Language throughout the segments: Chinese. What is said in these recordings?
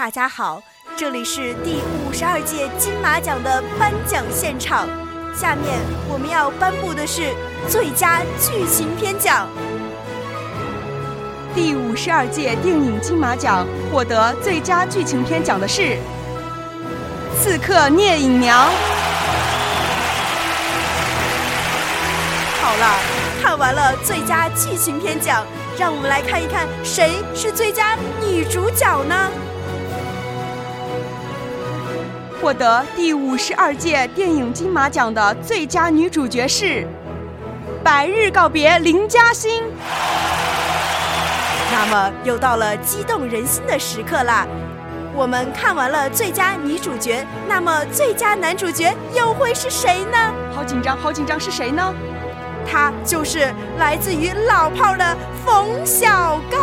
大家好，这里是第五十二届金马奖的颁奖现场。下面我们要颁布的是最佳剧情片奖。第五十二届电影金马奖获得最佳剧情片奖的是《刺客聂隐娘》。好了，看完了最佳剧情片奖，让我们来看一看谁是最佳女主角呢？获得第五十二届电影金马奖的最佳女主角是《百日告别》林嘉欣。那么又到了激动人心的时刻啦！我们看完了最佳女主角，那么最佳男主角又会是谁呢？好紧张，好紧张，是谁呢？他就是来自于老炮儿的冯小刚。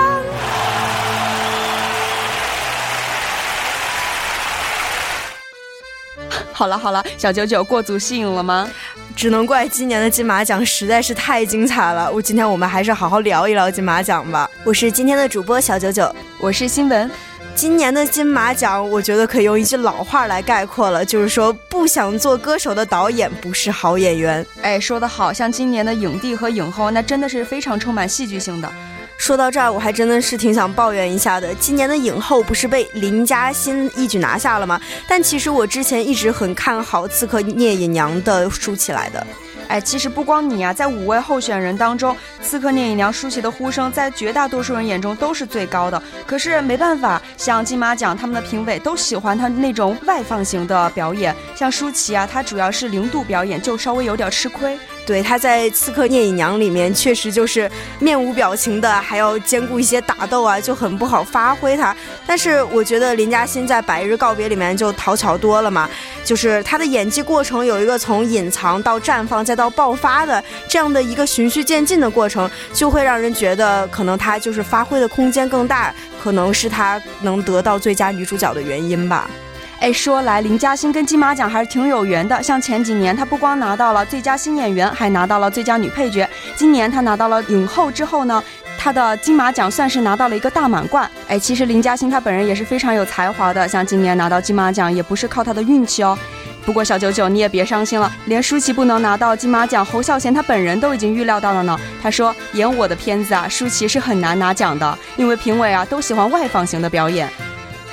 好了好了，小九九过足戏瘾了吗？只能怪今年的金马奖实在是太精彩了。我今天我们还是好好聊一聊金马奖吧。我是今天的主播小九九，我是新闻。今年的金马奖，我觉得可以用一句老话来概括了，就是说不想做歌手的导演不是好演员。哎，说得好，像今年的影帝和影后，那真的是非常充满戏剧性的。说到这儿，我还真的是挺想抱怨一下的。今年的影后不是被林嘉欣一举拿下了吗？但其实我之前一直很看好《刺客聂隐娘》的舒淇来的。哎，其实不光你啊，在五位候选人当中，《刺客聂隐娘》舒淇的呼声在绝大多数人眼中都是最高的。可是没办法，像金马奖他们的评委都喜欢她那种外放型的表演，像舒淇啊，她主要是零度表演，就稍微有点吃亏。对，她在《刺客聂隐娘》里面确实就是面无表情的，还要兼顾一些打斗啊，就很不好发挥她。但是我觉得林嘉欣在《百日告别》里面就讨巧多了嘛，就是她的演技过程有一个从隐藏到绽放再到爆发的这样的一个循序渐进的过程，就会让人觉得可能她就是发挥的空间更大，可能是她能得到最佳女主角的原因吧。哎，说来林嘉欣跟金马奖还是挺有缘的。像前几年，她不光拿到了最佳新演员，还拿到了最佳女配角。今年她拿到了影后之后呢，她的金马奖算是拿到了一个大满贯。哎，其实林嘉欣她本人也是非常有才华的。像今年拿到金马奖，也不是靠她的运气哦。不过小九九你也别伤心了，连舒淇不能拿到金马奖，侯孝贤他本人都已经预料到了呢。他说演我的片子啊，舒淇是很难拿奖的，因为评委啊都喜欢外放型的表演。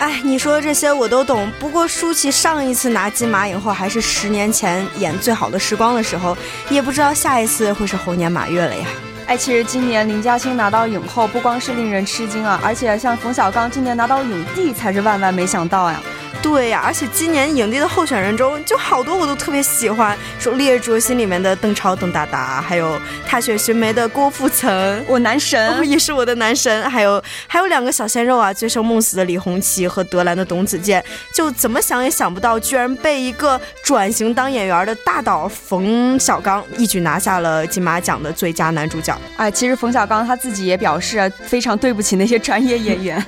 哎，你说的这些我都懂。不过舒淇上一次拿金马影后还是十年前演《最好的时光》的时候，也不知道下一次会是猴年马月了呀。哎，其实今年林嘉欣拿到影后，不光是令人吃惊啊，而且像冯小刚今年拿到影帝才是万万没想到呀。对呀，而且今年影帝的候选人中，就好多我都特别喜欢，说《烈日灼心》里面的邓超邓达达，还有《踏雪寻梅》的郭富城，我男神也是我的男神，还有还有两个小鲜肉啊，《醉生梦死》的李红旗和德兰的董子健，就怎么想也想不到，居然被一个转型当演员的大导冯小刚一举拿下了金马奖的最佳男主角。哎，其实冯小刚他自己也表示非常对不起那些专业演员。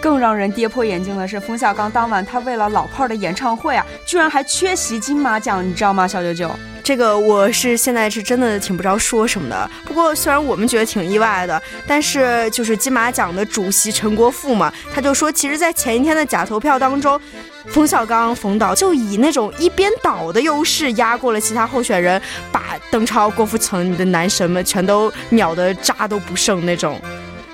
更让人跌破眼镜的是，冯小刚当晚他为了老炮儿的演唱会啊，居然还缺席金马奖，你知道吗？小九九，这个我是现在是真的挺不知道说什么的。不过虽然我们觉得挺意外的，但是就是金马奖的主席陈国富嘛，他就说，其实，在前一天的假投票当中，冯小刚冯导就以那种一边倒的优势压过了其他候选人，把邓超、郭富城你的男神们全都秒得渣都不剩那种。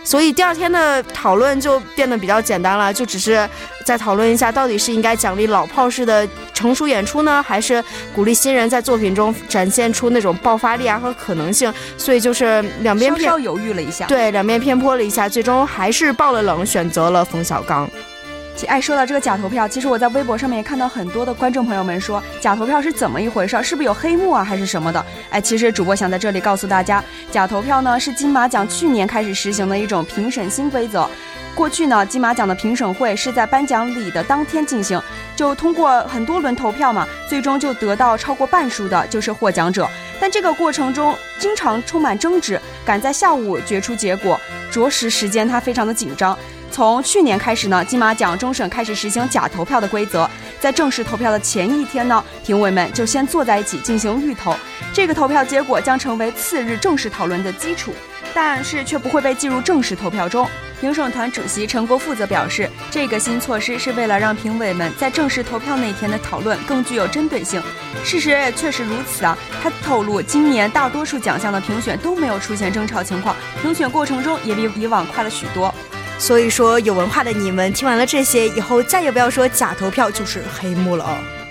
所以第二天的讨论就变得比较简单了，就只是再讨论一下，到底是应该奖励老炮式的成熟演出呢，还是鼓励新人在作品中展现出那种爆发力啊和可能性？所以就是两边稍稍犹豫了一下，对，两边偏颇了一下，最终还是爆了冷，选择了冯小刚。哎，说到这个假投票，其实我在微博上面也看到很多的观众朋友们说，假投票是怎么一回事？是不是有黑幕啊，还是什么的？哎，其实主播想在这里告诉大家，假投票呢是金马奖去年开始实行的一种评审新规则。过去呢，金马奖的评审会是在颁奖礼的当天进行，就通过很多轮投票嘛，最终就得到超过半数的就是获奖者。但这个过程中经常充满争执，赶在下午决出结果，着实时间它非常的紧张。从去年开始呢，金马奖终审开始实行假投票的规则。在正式投票的前一天呢，评委们就先坐在一起进行预投，这个投票结果将成为次日正式讨论的基础，但是却不会被计入正式投票中。评审团主席陈国富则表示，这个新措施是为了让评委们在正式投票那天的讨论更具有针对性。事实也确实如此啊。他透露，今年大多数奖项的评选都没有出现争吵情况，评选过程中也比以往快了许多。所以说，有文化的你们听完了这些以后，再也不要说假投票就是黑幕了哦。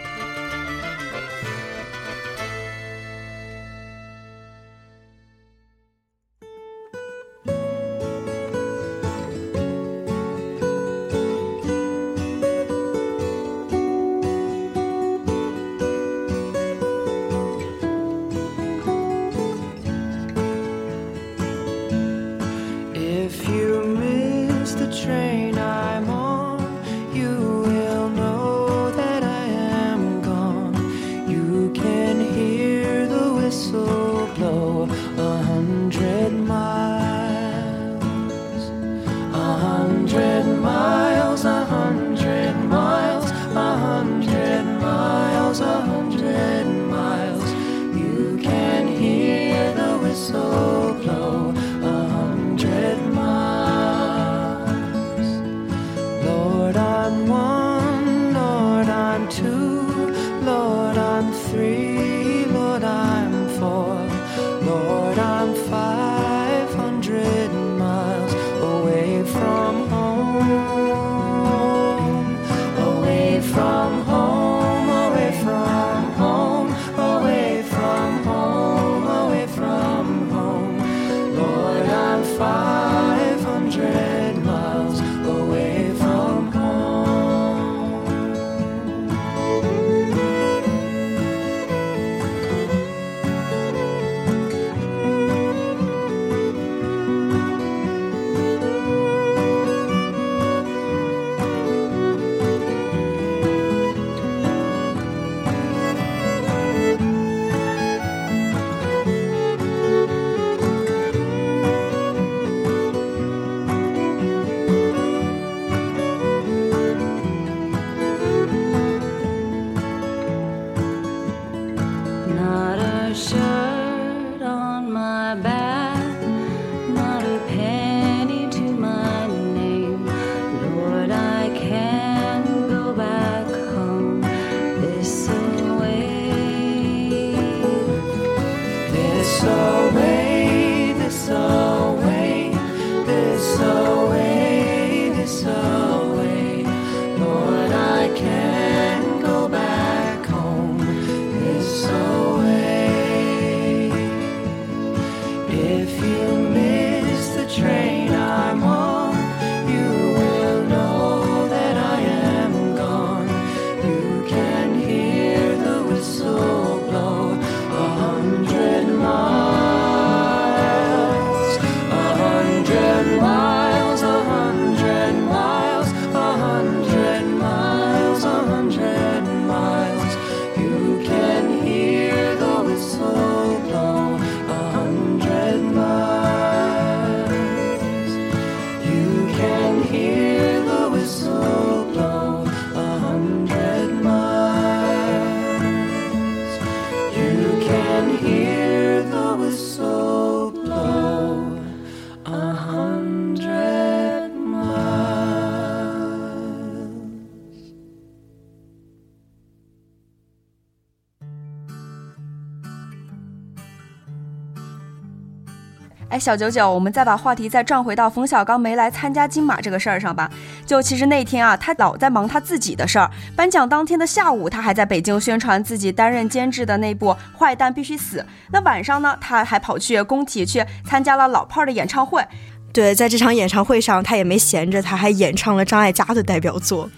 小九九，我们再把话题再转回到冯小刚没来参加金马这个事儿上吧。就其实那天啊，他老在忙他自己的事儿。颁奖当天的下午，他还在北京宣传自己担任监制的那部《坏蛋必须死》。那晚上呢，他还跑去工体去参加了老炮儿的演唱会。对，在这场演唱会上，他也没闲着，他还演唱了张艾嘉的代表作。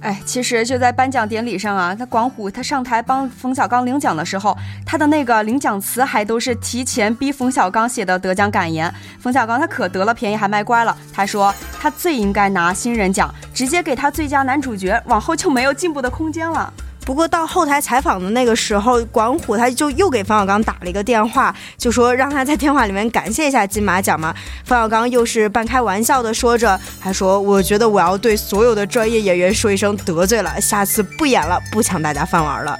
哎，其实就在颁奖典礼上啊，他广虎他上台帮冯小刚领奖的时候，他的那个领奖词还都是提前逼冯小刚写的得奖感言。冯小刚他可得了便宜还卖乖了，他说他最应该拿新人奖，直接给他最佳男主角，往后就没有进步的空间了。不过到后台采访的那个时候，管虎他就又给冯小刚打了一个电话，就说让他在电话里面感谢一下金马奖嘛。冯小刚又是半开玩笑的说着，还说我觉得我要对所有的专业演员说一声得罪了，下次不演了，不抢大家饭碗了，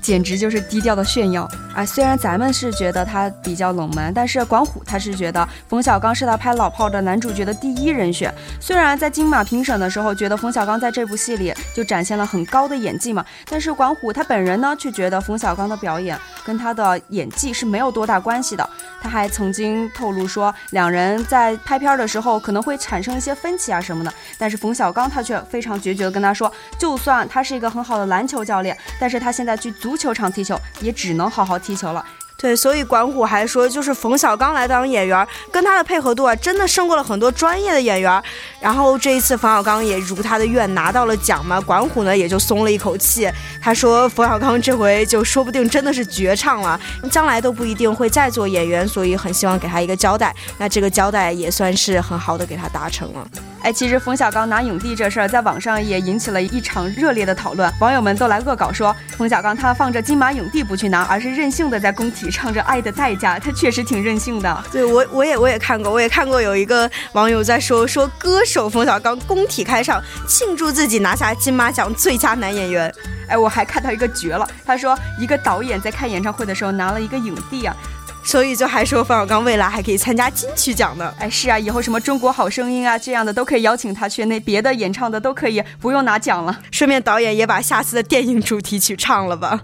简直就是低调的炫耀。啊，虽然咱们是觉得他比较冷门，但是管虎他是觉得冯小刚是他拍《老炮》的男主角的第一人选。虽然在金马评审的时候觉得冯小刚在这部戏里就展现了很高的演技嘛，但是管虎他本人呢却觉得冯小刚的表演跟他的演技是没有多大关系的。他还曾经透露说，两人在拍片的时候可能会产生一些分歧啊什么的，但是冯小刚他却非常决绝的跟他说，就算他是一个很好的篮球教练，但是他现在去足足球场踢球也只能好好。踢球了，对，所以管虎还说，就是冯小刚来当演员，跟他的配合度啊，真的胜过了很多专业的演员。然后这一次冯小刚也如他的愿拿到了奖嘛，管虎呢也就松了一口气。他说冯小刚这回就说不定真的是绝唱了，将来都不一定会再做演员，所以很希望给他一个交代。那这个交代也算是很好的给他达成了。哎，其实冯小刚拿影帝这事儿在网上也引起了一场热烈的讨论，网友们都来恶搞说冯小刚他放着金马影帝不去拿，而是任性的在工体唱着《爱的代价》，他确实挺任性的。对我，我也我也看过，我也看过有一个网友在说说歌手冯小刚工体开唱，庆祝自己拿下金马奖最佳男演员。哎，我还看到一个绝了，他说一个导演在开演唱会的时候拿了一个影帝啊。所以就还说冯小刚未来还可以参加金曲奖呢。哎，是啊，以后什么中国好声音啊这样的都可以邀请他去，那别的演唱的都可以不用拿奖了。顺便导演也把下次的电影主题曲唱了吧。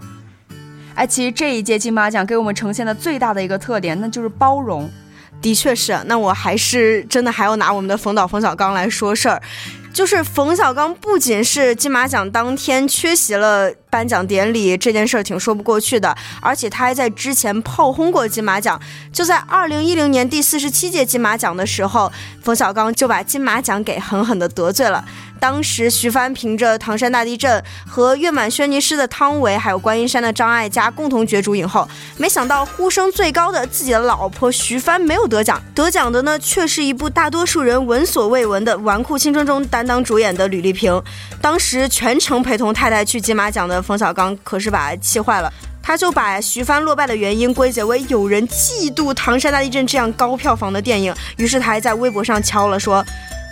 哎，其实这一届金马奖给我们呈现的最大的一个特点，那就是包容。的确是，那我还是真的还要拿我们的冯导冯小刚来说事儿。就是冯小刚不仅是金马奖当天缺席了颁奖典礼这件事儿挺说不过去的，而且他还在之前炮轰过金马奖。就在二零一零年第四十七届金马奖的时候，冯小刚就把金马奖给狠狠地得罪了。当时徐帆凭着《唐山大地震》和《月满轩尼诗》的汤唯，还有《观音山》的张艾嘉共同角逐影后，没想到呼声最高的自己的老婆徐帆没有得奖，得奖的呢却是一部大多数人闻所未闻的《纨绔青春》中担当主演的吕丽萍。当时全程陪同太太去金马奖的冯小刚可是把气坏了，他就把徐帆落败的原因归结为有人嫉妒《唐山大地震》这样高票房的电影，于是他还在微博上敲了说。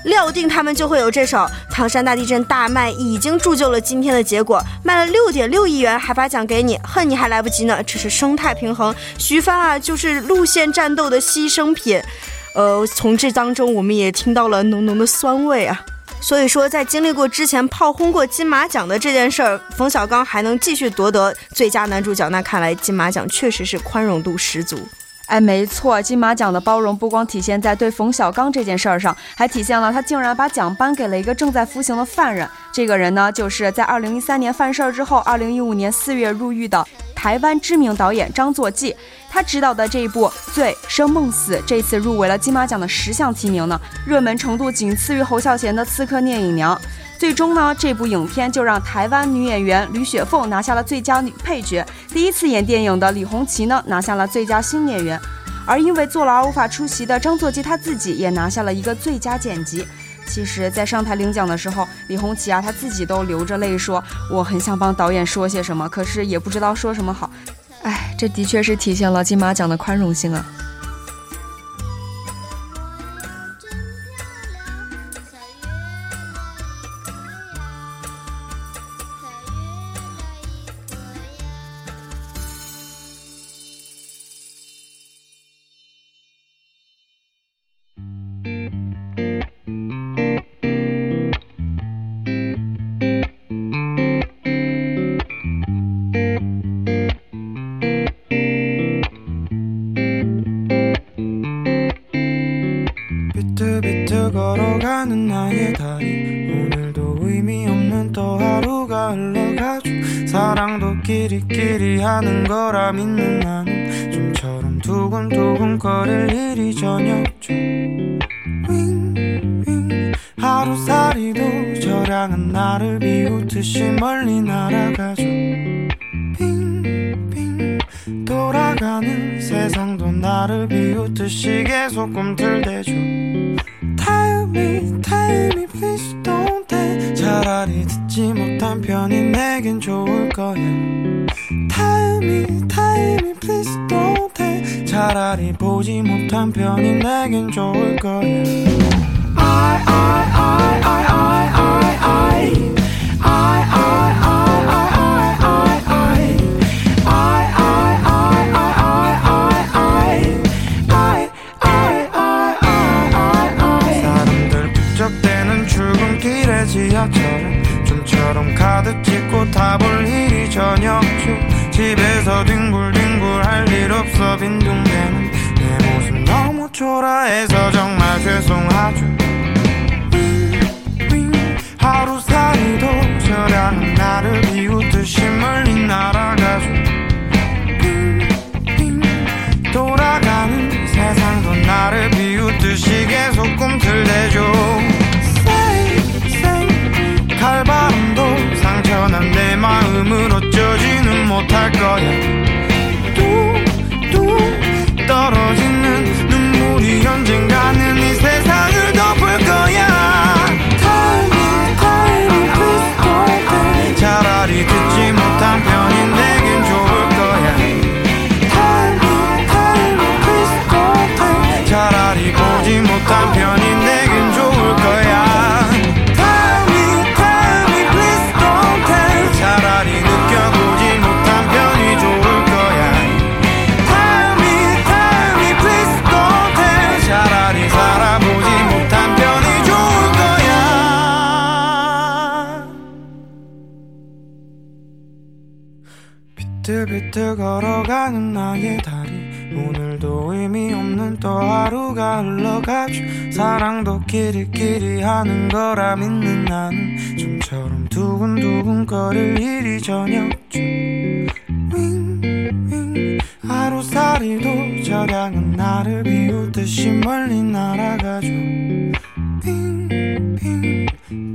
料定他们就会有这首《唐山大地震》大卖，已经铸就了今天的结果，卖了六点六亿元，还把奖给你，恨你还来不及呢。这是生态平衡，徐帆啊，就是路线战斗的牺牲品。呃，从这当中我们也听到了浓浓的酸味啊。所以说，在经历过之前炮轰过金马奖的这件事儿，冯小刚还能继续夺得最佳男主角，那看来金马奖确实是宽容度十足。哎，没错，金马奖的包容不光体现在对冯小刚这件事儿上，还体现了他竟然把奖颁给了一个正在服刑的犯人。这个人呢，就是在二零一三年犯事儿之后，二零一五年四月入狱的台湾知名导演张作骥。他执导的这一部《醉生梦死》这次入围了金马奖的十项提名呢，热门程度仅次于侯孝贤的《刺客聂隐娘》。最终呢，这部影片就让台湾女演员吕雪凤拿下了最佳女配角。第一次演电影的李红旗呢，拿下了最佳新演员。而因为坐牢而无法出席的张作骥，他自己也拿下了一个最佳剪辑。其实，在上台领奖的时候，李红旗啊，他自己都流着泪说：“我很想帮导演说些什么，可是也不知道说什么好。”哎，这的确是体现了金马奖的宽容性啊。 12시 저녁쯤 윙윙. 하루살이도 저랑은 나를 비웃듯이 멀리 날아가죠. 빙빙. 돌아가는 세상도 나를 비웃듯이 계속 꿈틀대죠. Tell me, tell me, please don't tell. 차라리 듣지 못한 편이 내겐 좋을 거야. Tell me, tell me, please don't 차라리 보지 못한 편이 내겐 좋을 거야 I I I I I I I 지하철 좀처럼 가득 찍고 다 볼 일이 전혀 없죠 집에서 뒹굴뒹굴 할 일 없어. 빈둥대는 내 모습 너무 초라해서 정말 죄송하죠. 하루 살이도 저량은 나를 비웃듯이 멀리 날아가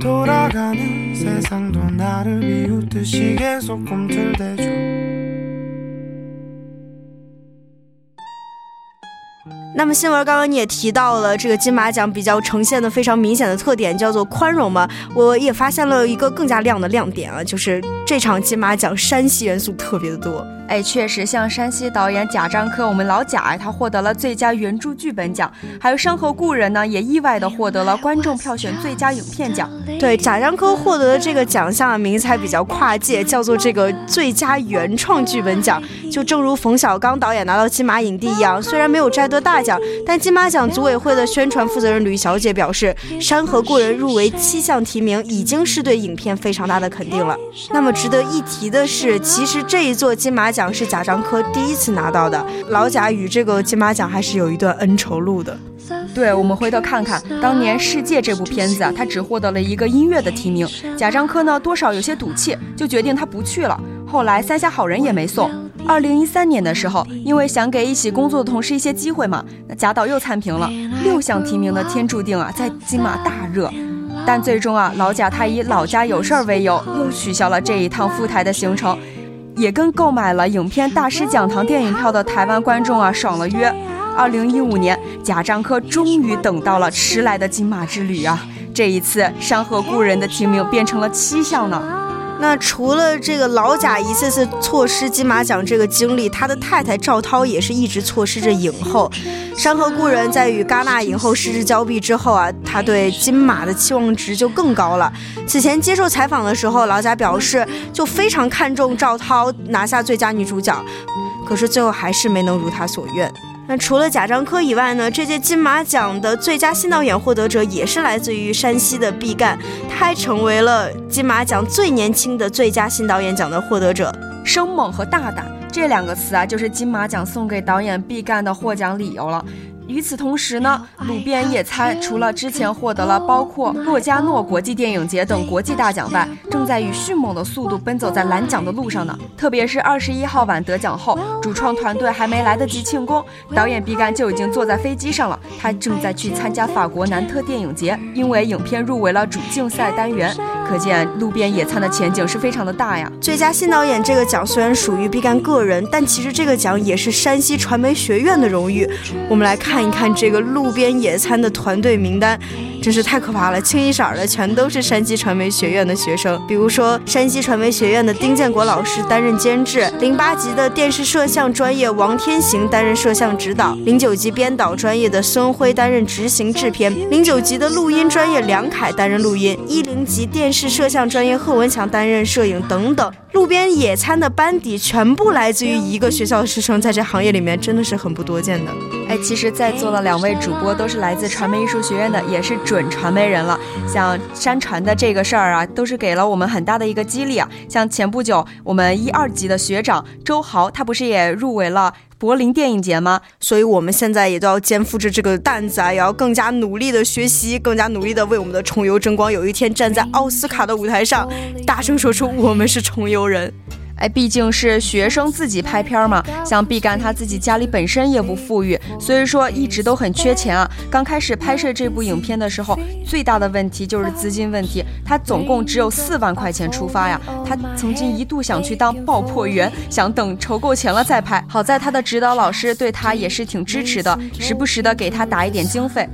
돌아가는 세상도 나를 비웃듯이 계속 꿈틀대죠 那么新闻刚刚你也提到了这个金马奖比较呈现的非常明显的特点叫做宽容嘛，我也发现了一个更加亮的亮点啊，就是这场金马奖山西元素特别的多。 哎，确实，像山西导演贾樟柯，我们老贾哎，他获得了最佳原著剧本奖，还有《山河故人》呢，也意外的获得了观众票选最佳影片奖。对，贾樟柯获得的这个奖项名字还比较跨界，叫做这个最佳原创剧本奖。就正如冯小刚导演拿到金马影帝一样，虽然没有摘得大奖，但金马奖组委会的宣传负责人吕小姐表示，《山河故人》入围七项提名，已经是对影片非常大的肯定了。那么值得一提的是，其实这一座金马奖。奖是贾樟柯第一次拿到的，老贾与这个金马奖还是有一段恩仇路的。对，我们回头看看，当年《世界》这部片子啊，他只获得了一个音乐的提名。贾樟柯呢，多少有些赌气，就决定他不去了。后来《三峡好人》也没送。二零一三年的时候，因为想给一起工作的同事一些机会嘛，那贾导又参评了六项提名的《天注定》啊，在金马大热。但最终啊，老贾他以老家有事儿为由，又取消了这一趟赴台的行程。也跟购买了影片大师讲堂电影票的台湾观众啊爽了约。二零一五年，贾樟柯终于等到了迟来的金马之旅啊！这一次，《山河故人》的提名变成了七项呢。那除了这个老贾一次次错失金马奖这个经历，他的太太赵涛也是一直错失着影后。《山河故人》在与戛纳影后失之交臂之后啊，他对金马的期望值就更高了。此前接受采访的时候，老贾表示就非常看重赵涛拿下最佳女主角，可是最后还是没能如他所愿。那除了贾樟柯以外呢？这届金马奖的最佳新导演获得者也是来自于山西的毕赣，他还成为了金马奖最年轻的最佳新导演奖的获得者。生猛和大胆这两个词啊，就是金马奖送给导演毕赣的获奖理由了。与此同时呢，《路边野餐》除了之前获得了包括洛迦诺国际电影节等国际大奖外，正在以迅猛的速度奔走在揽奖的路上呢。特别是二十一号晚得奖后，主创团队还没来得及庆功，导演毕赣就已经坐在飞机上了。他正在去参加法国南特电影节，因为影片入围了主竞赛单元。可见《路边野餐》的前景是非常的大呀。最佳新导演这个奖虽然属于毕赣个人，但其实这个奖也是山西传媒学院的荣誉。我们来看看一看这个《路边野餐》的团队名单。真是太可怕了，清一色的全都是山西传媒学院的学生。比如说，山西传媒学院的丁建国老师担任监制，零八级的电视摄像专业王天行担任摄像指导，零九级编导专业的孙辉担任执行制片，零九级的录音专业梁凯担任录音，一零级电视摄像专业贺文强担任摄影等等。路边野餐的班底全部来自于一个学校的师生，在这行业里面真的是很不多见的。哎，其实，在座的两位主播都是来自传媒艺术学院的，也是。准传媒人了。像山传的这个事儿啊，都是给了我们很大的一个激励啊。像前不久我们一二级的学长周豪，他不是也入围了？柏林电影节吗？所以我们现在也都要肩负着这个担子啊，也要更加努力的学习，更加努力的为我们的重游争光。有一天站在奥斯卡的舞台上，大声说出我们是重游人。哎，毕竟是学生自己拍片儿嘛，像毕赣他自己家里本身也不富裕，所以说一直都很缺钱啊。刚开始拍摄这部影片的时候，最大的问题就是资金问题，他总共只有四万块钱出发呀。他曾经一度想去当爆破员，想等筹够钱了再拍。好在他的指导老师对他也是挺支持的，时不时的给他打一点经费。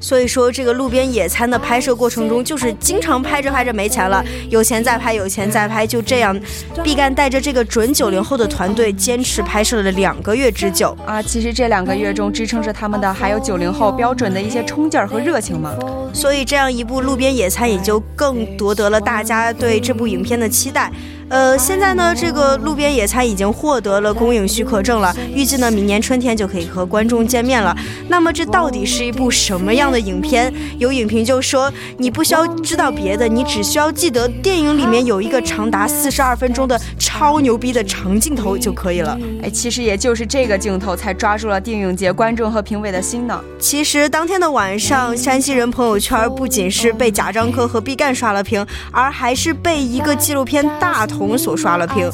所以说，这个路边野餐的拍摄过程中，就是经常拍着拍着没钱了，有钱再拍，有钱再拍，就这样，毕赣带着这个准九零后的团队，坚持拍摄了两个月之久啊。其实这两个月中支撑着他们的，还有九零后标准的一些冲劲儿和热情嘛。所以这样一部路边野餐，也就更夺得了大家对这部影片的期待。呃，现在呢，这个路边野餐已经获得了公映许可证了，预计呢明年春天就可以和观众见面了。那么这到底是一部什么样的影片？有影评就说，你不需要知道别的，你只需要记得电影里面有一个长达四十二分钟的超牛逼的长镜头就可以了。哎，其实也就是这个镜头才抓住了电影节观众和评委的心呢。其实当天的晚上，山西人朋友圈不仅是被贾樟柯和毕赣刷了屏，而还是被一个纪录片大。同所刷了屏，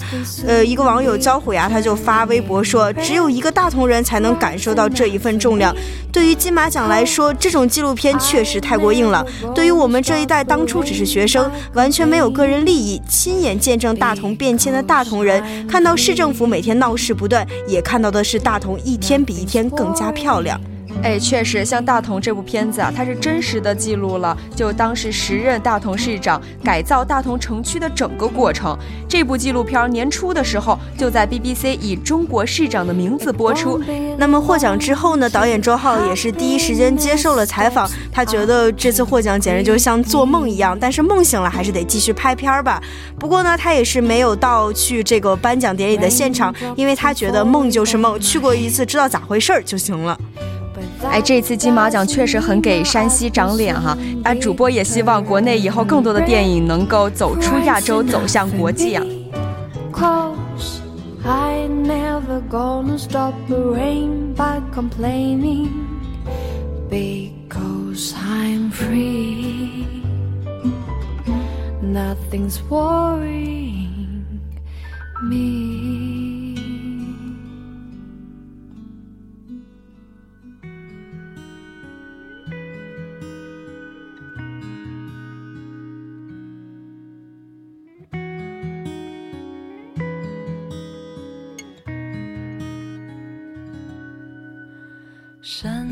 呃，一个网友焦虎牙他就发微博说，只有一个大同人才能感受到这一份重量。对于金马奖来说，这种纪录片确实太过硬朗。对于我们这一代当初只是学生，完全没有个人利益，亲眼见证大同变迁的大同人，看到市政府每天闹事不断，也看到的是大同一天比一天更加漂亮。哎，确实，像大同这部片子啊，它是真实的记录了就当时时任大同市长改造大同城区的整个过程。这部纪录片年初的时候就在 BBC 以中国市长的名字播出。那么获奖之后呢，导演周浩也是第一时间接受了采访，他觉得这次获奖简直就像做梦一样，但是梦醒了还是得继续拍片儿吧。不过呢，他也是没有到去这个颁奖典礼的现场，因为他觉得梦就是梦，去过一次知道咋回事儿就行了。哎，这次金马奖确实很给山西长脸哈！哎，主播也希望国内以后更多的电影能够走出亚洲，走向国际啊。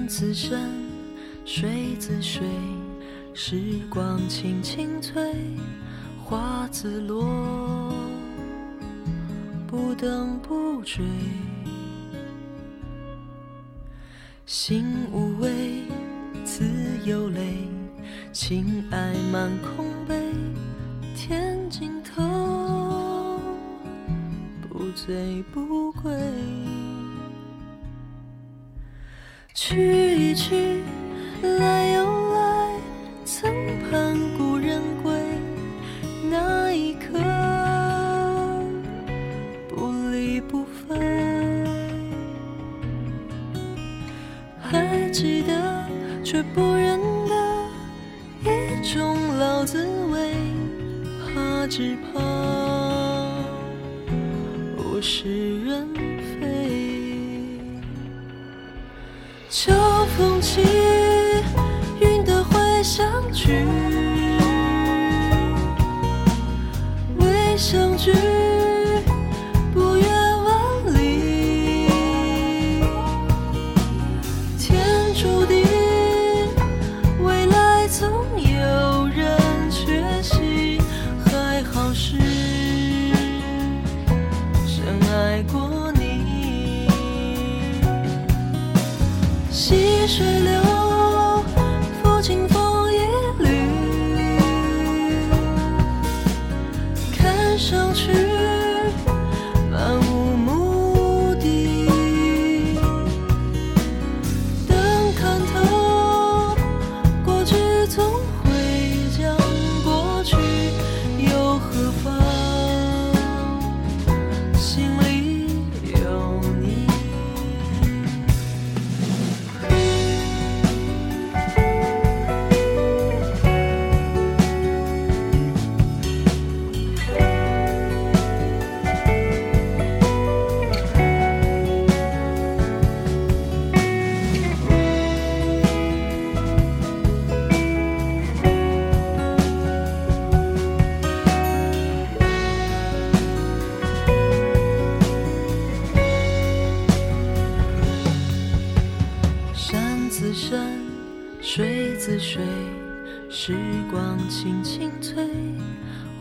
山自山，水自水，时光轻轻催，花自落，不等不追。心无畏，自有泪，情爱满空杯，天尽头，不醉不归。去一去，来又来，曾盼故人归，那一刻不离不分。还记得，却不认得，一种老滋味，怕只怕我是起，云的会相聚，未相聚，不远万里。天注定，未来总。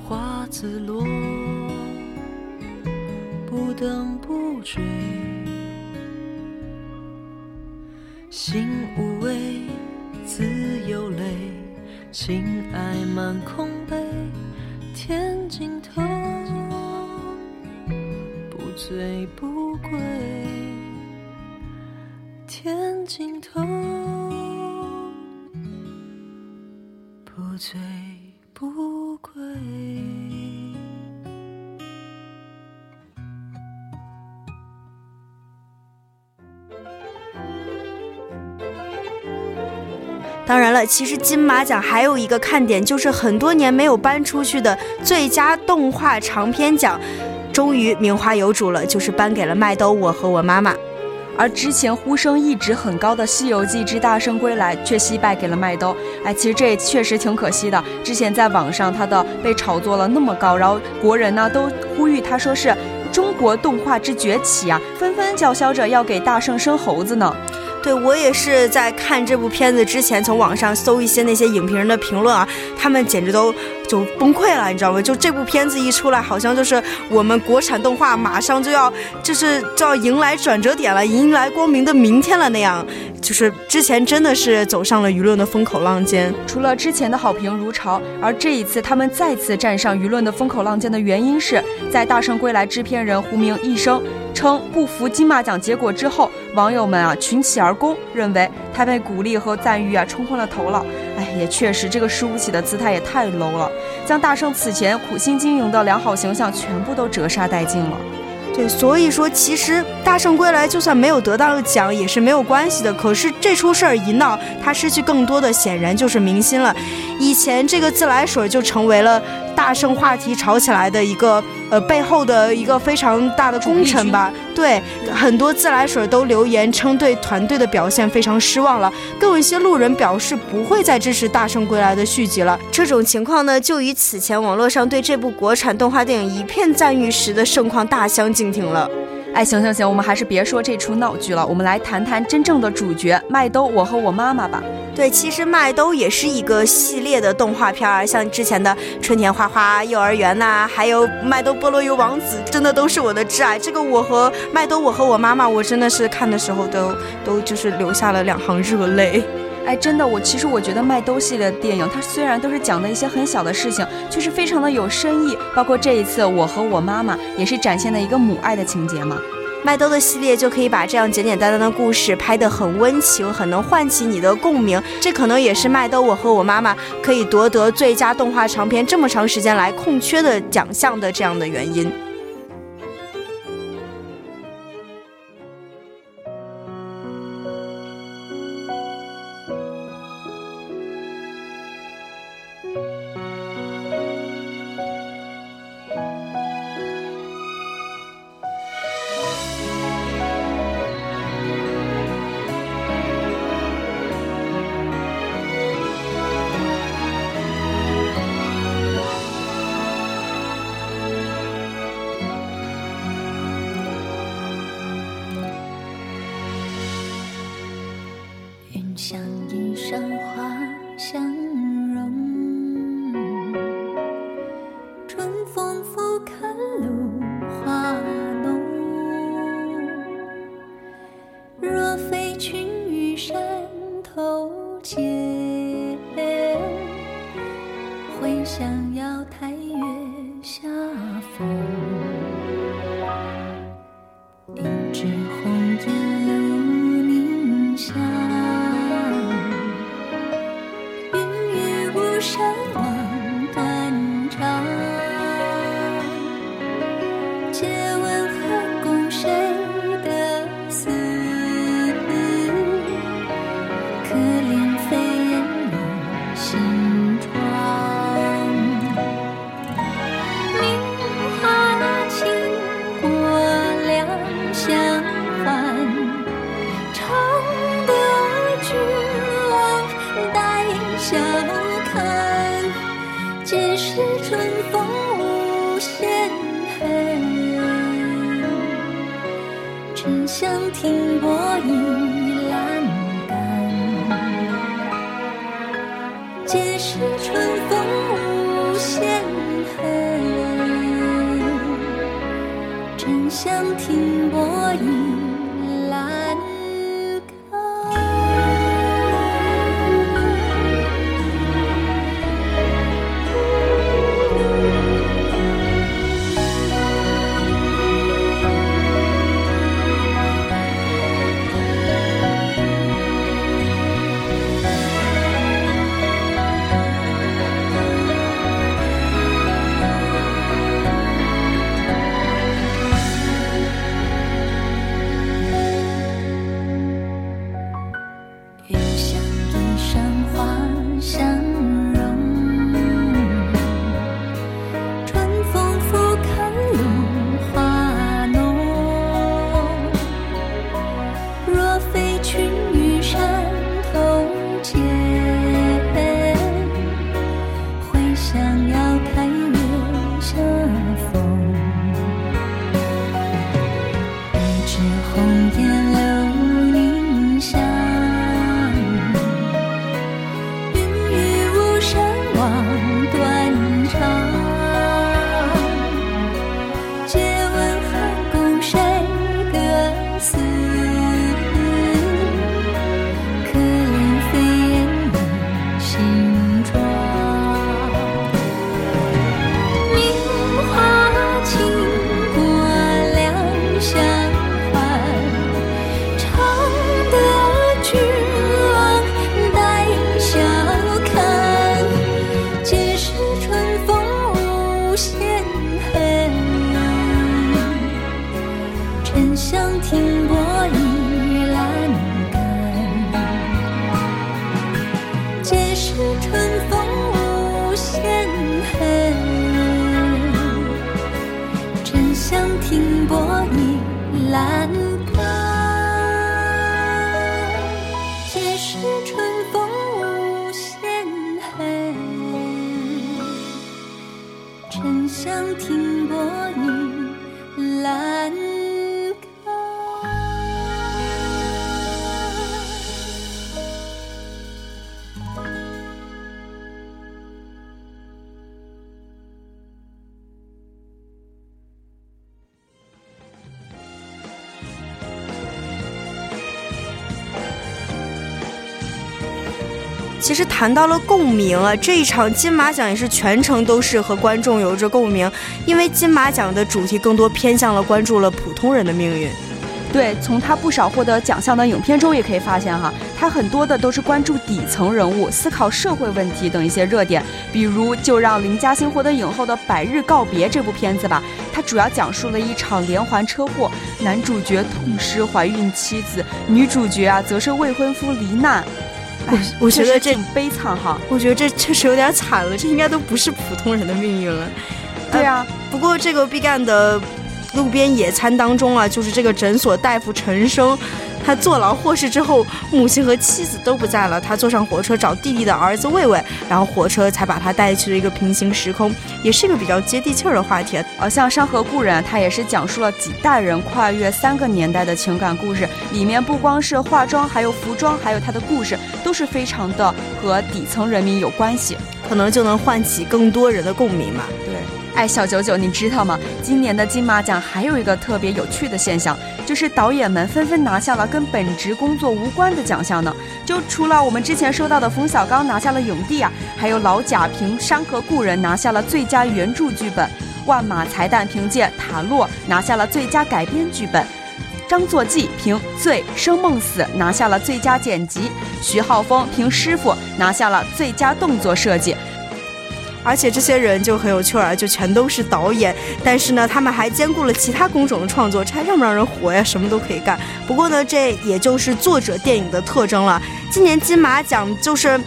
花自落，不等不追。心无畏，自有泪，情爱满空杯，天尽头，不醉不归。天尽头，不醉不归。当然了，其实金马奖还有一个看点，就是很多年没有颁出去的最佳动画长片奖，终于名花有主了，就是颁给了麦兜《我和我妈妈》。而之前呼声一直很高的《西游记之大圣归来》却惜败给了麦兜。哎，其实这也确实挺可惜的。之前在网上他的被炒作了那么高，然后国人呢都呼吁他说是中国动画之崛起啊，纷纷叫嚣着要给大圣生猴子呢。对我也是在看这部片子之前，从网上搜一些那些影评人的评论啊，他们简直都就崩溃了，你知道吗？就这部片子一出来，好像就是我们国产动画马上就要就是就要迎来转折点了，迎来光明的明天了那样。就是之前真的是走上了舆论的风口浪尖。除了之前的好评如潮，而这一次他们再次站上舆论的风口浪尖的原因是在《大圣归来》制片人胡明一生称不服金马奖结果之后，网友们啊群起而攻，认为他被鼓励和赞誉啊冲昏了头脑。哎，也确实，这个输不起的姿态也太 low 了，将大圣此前苦心经营的良好形象全部都折杀殆尽了。对，所以说其实《大圣归来》就算没有得到奖也是没有关系的。可是这出事儿一闹，他失去更多的显然就是明星了。以前这个自来水就成为了大圣话题炒起来的一个呃背后的一个非常大的功臣吧。对，很多自来水都留言称对团队的表现非常失望了，更有一些路人表示不会再支持《大圣归来》的续集了。这种情况呢，就与此前网络上对这部国产动画电影一片赞誉时的盛况大相径庭了。哎，行行行，我们还是别说这出闹剧了，我们来谈谈真正的主角麦兜，我和我妈妈吧。对，其实麦兜也是一个系列的动画片儿，像之前的春田花花幼儿园呐、还有麦兜菠萝油王子，真的都是我的挚爱。这个我和麦兜，我和我妈妈，我真的是看的时候都都就是流下了两行热泪。哎，真的，我其实我觉得麦兜系列的电影，它虽然都是讲的一些很小的事情，却是非常的有深意。包括这一次我和我妈妈，也是展现了一个母爱的情节嘛。麦兜的系列就可以把这样简简单单的故事拍得很温情，很能唤起你的共鸣。这可能也是麦兜我和我妈妈可以夺得最佳动画长片这么长时间来空缺的奖项的这样的原因。若非群玉山头见，谈到了共鸣啊，这一场金马奖也是全程都是和观众有着共鸣，因为金马奖的主题更多偏向了关注了普通人的命运。对，从他不少获得奖项的影片中也可以发现哈，他很多的都是关注底层人物、思考社会问题等一些热点。比如，就让林嘉欣获得影后的《百日告别》这部片子吧，它主要讲述了一场连环车祸，男主角痛失怀孕妻子，女主角啊则是未婚夫罹难。我哎我觉得这确实挺悲惨哈。我觉得这确实有点惨了，这应该都不是普通人的命运了。对啊，不过这个毕赣的路边野餐当中啊，就是这个诊所大夫陈生，他坐牢获释之后，母亲和妻子都不在了，他坐上火车找弟弟的儿子魏魏，然后火车才把他带去了一个平行时空，也是一个比较接地气儿的话题。而，像《山河故人》，它也是讲述了几代人跨越三个年代的情感故事，里面不光是化妆，还有服装，还有他的故事，都是非常的和底层人民有关系。可能就能唤起更多人的共鸣嘛。哎，小九九，你知道吗？今年的金马奖还有一个特别有趣的现象，就是导演们纷纷拿下了跟本职工作无关的奖项呢。就除了我们之前说到的冯小刚拿下了影帝啊，还有老贾凭《山河故人》拿下了最佳原著剧本，万马才旦凭借《塔洛》拿下了最佳改编剧本。张作骥凭《醉生梦死》拿下了最佳剪辑，徐浩峰凭《师傅》拿下了最佳动作设计。而且这些人就很有趣儿啊，就全都是导演，但是呢，他们还兼顾了其他工种的创作，这还让不让人活呀？什么都可以干。不过呢，这也就是作者电影的特征了。今年金马奖就是。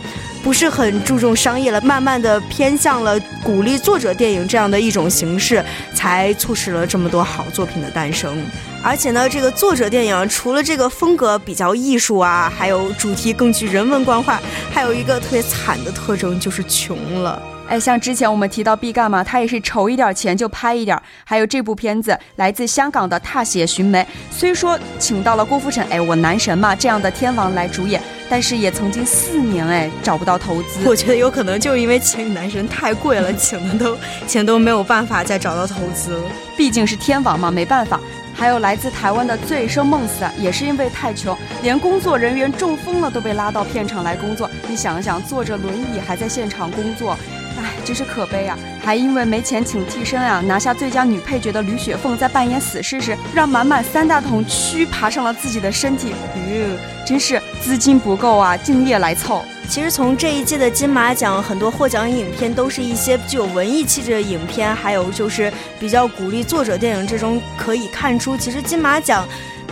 不是很注重商业了，慢慢的偏向了鼓励作者电影这样的一种形式，才促使了这么多好作品的诞生。而且呢，这个作者电影除了这个风格比较艺术啊，还有主题更具人文关怀，还有一个特别惨的特征就是穷了。哎，像之前我们提到毕赣嘛，他也是筹一点钱就拍一点儿。还有这部片子来自香港的《踏雪寻梅》，虽说请到了郭富城，哎，我男神嘛这样的天王来主演，但是也曾经四年哎找不到投资。我觉得有可能就是因为请女男神太贵了，请的都请都没有办法再找到投资了。毕竟是天王嘛，没办法。还有来自台湾的醉生梦死啊，也是因为太穷，连工作人员中风了都被拉到片场来工作。你想想，坐着轮椅还在现场工作。唉，真是可悲啊！还因为没钱请替身啊，拿下最佳女配角的吕雪凤在扮演死尸时，让满满三大桶蛆爬上了自己的身体。哟，真是资金不够啊，敬业来凑。其实从这一届的金马奖，很多获奖影片都是一些具有文艺气质的影片，还有就是比较鼓励作者电影这种，可以看出，其实金马奖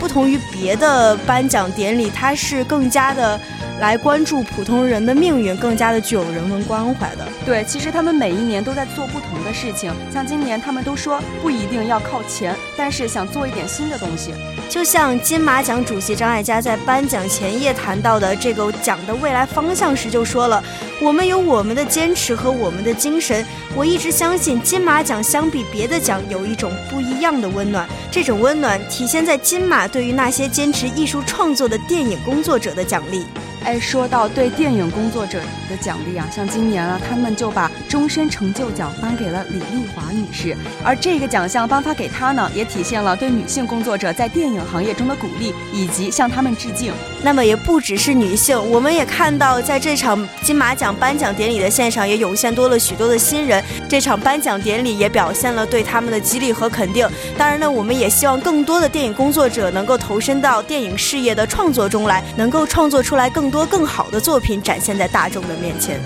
不同于别的颁奖典礼，它是更加的。来关注普通人的命运，更加的具有人文关怀的。对，其实他们每一年都在做不同的事情。像今年，他们都说不一定要靠钱，但是想做一点新的东西。就像金马奖主席张艾嘉在颁奖前夜谈到的这个奖的未来方向时就说了：“我们有我们的坚持和我们的精神。我一直相信金马奖相比别的奖有一种不一样的温暖，这种温暖体现在金马对于那些坚持艺术创作的电影工作者的奖励。”哎，说到对电影工作者的奖励啊，像今年啊，他们就把终身成就奖颁给了李丽华女士，而这个奖项颁发给她呢，也体现了对女性工作者在电影行业中的鼓励，以及向他们致敬。那么也不只是女性，我们也看到在这场金马奖颁奖典礼的现场，也涌现多了许多的新人。这场颁奖典礼也表现了对他们的激励和肯定。当然呢，我们也希望更多的电影工作者能够投身到电影事业的创作中来，能够创作出来更多更好的作品，展现在大众的面前。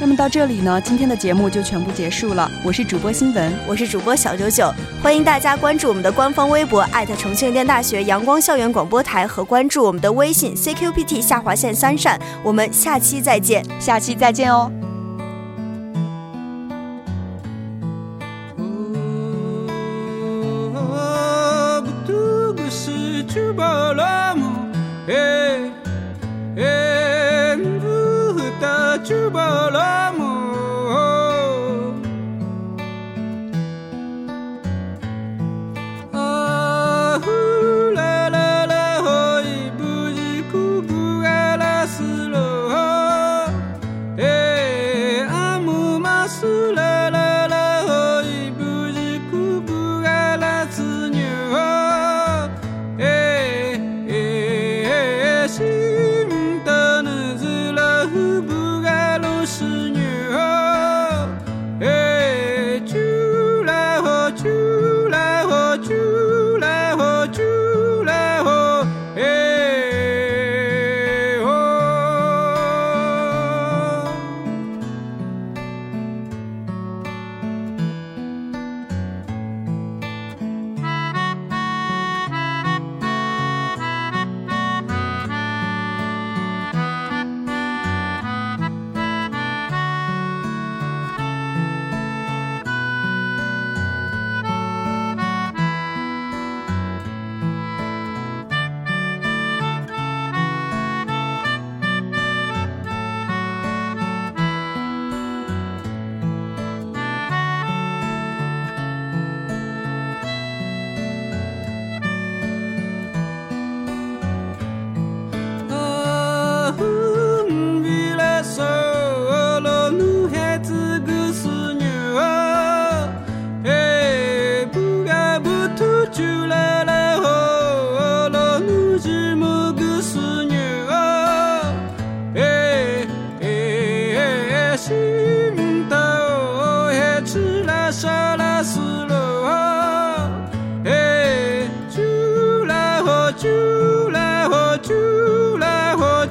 那么到这里呢，今天的节目就全部结束了。我是主播新闻，我是主播小九九，欢迎大家关注我们的官方微博艾特重庆电大学阳光校园广播台和关注我们的微信 CQPT 下划线三扇。我们下期再见，下期再见哦。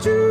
to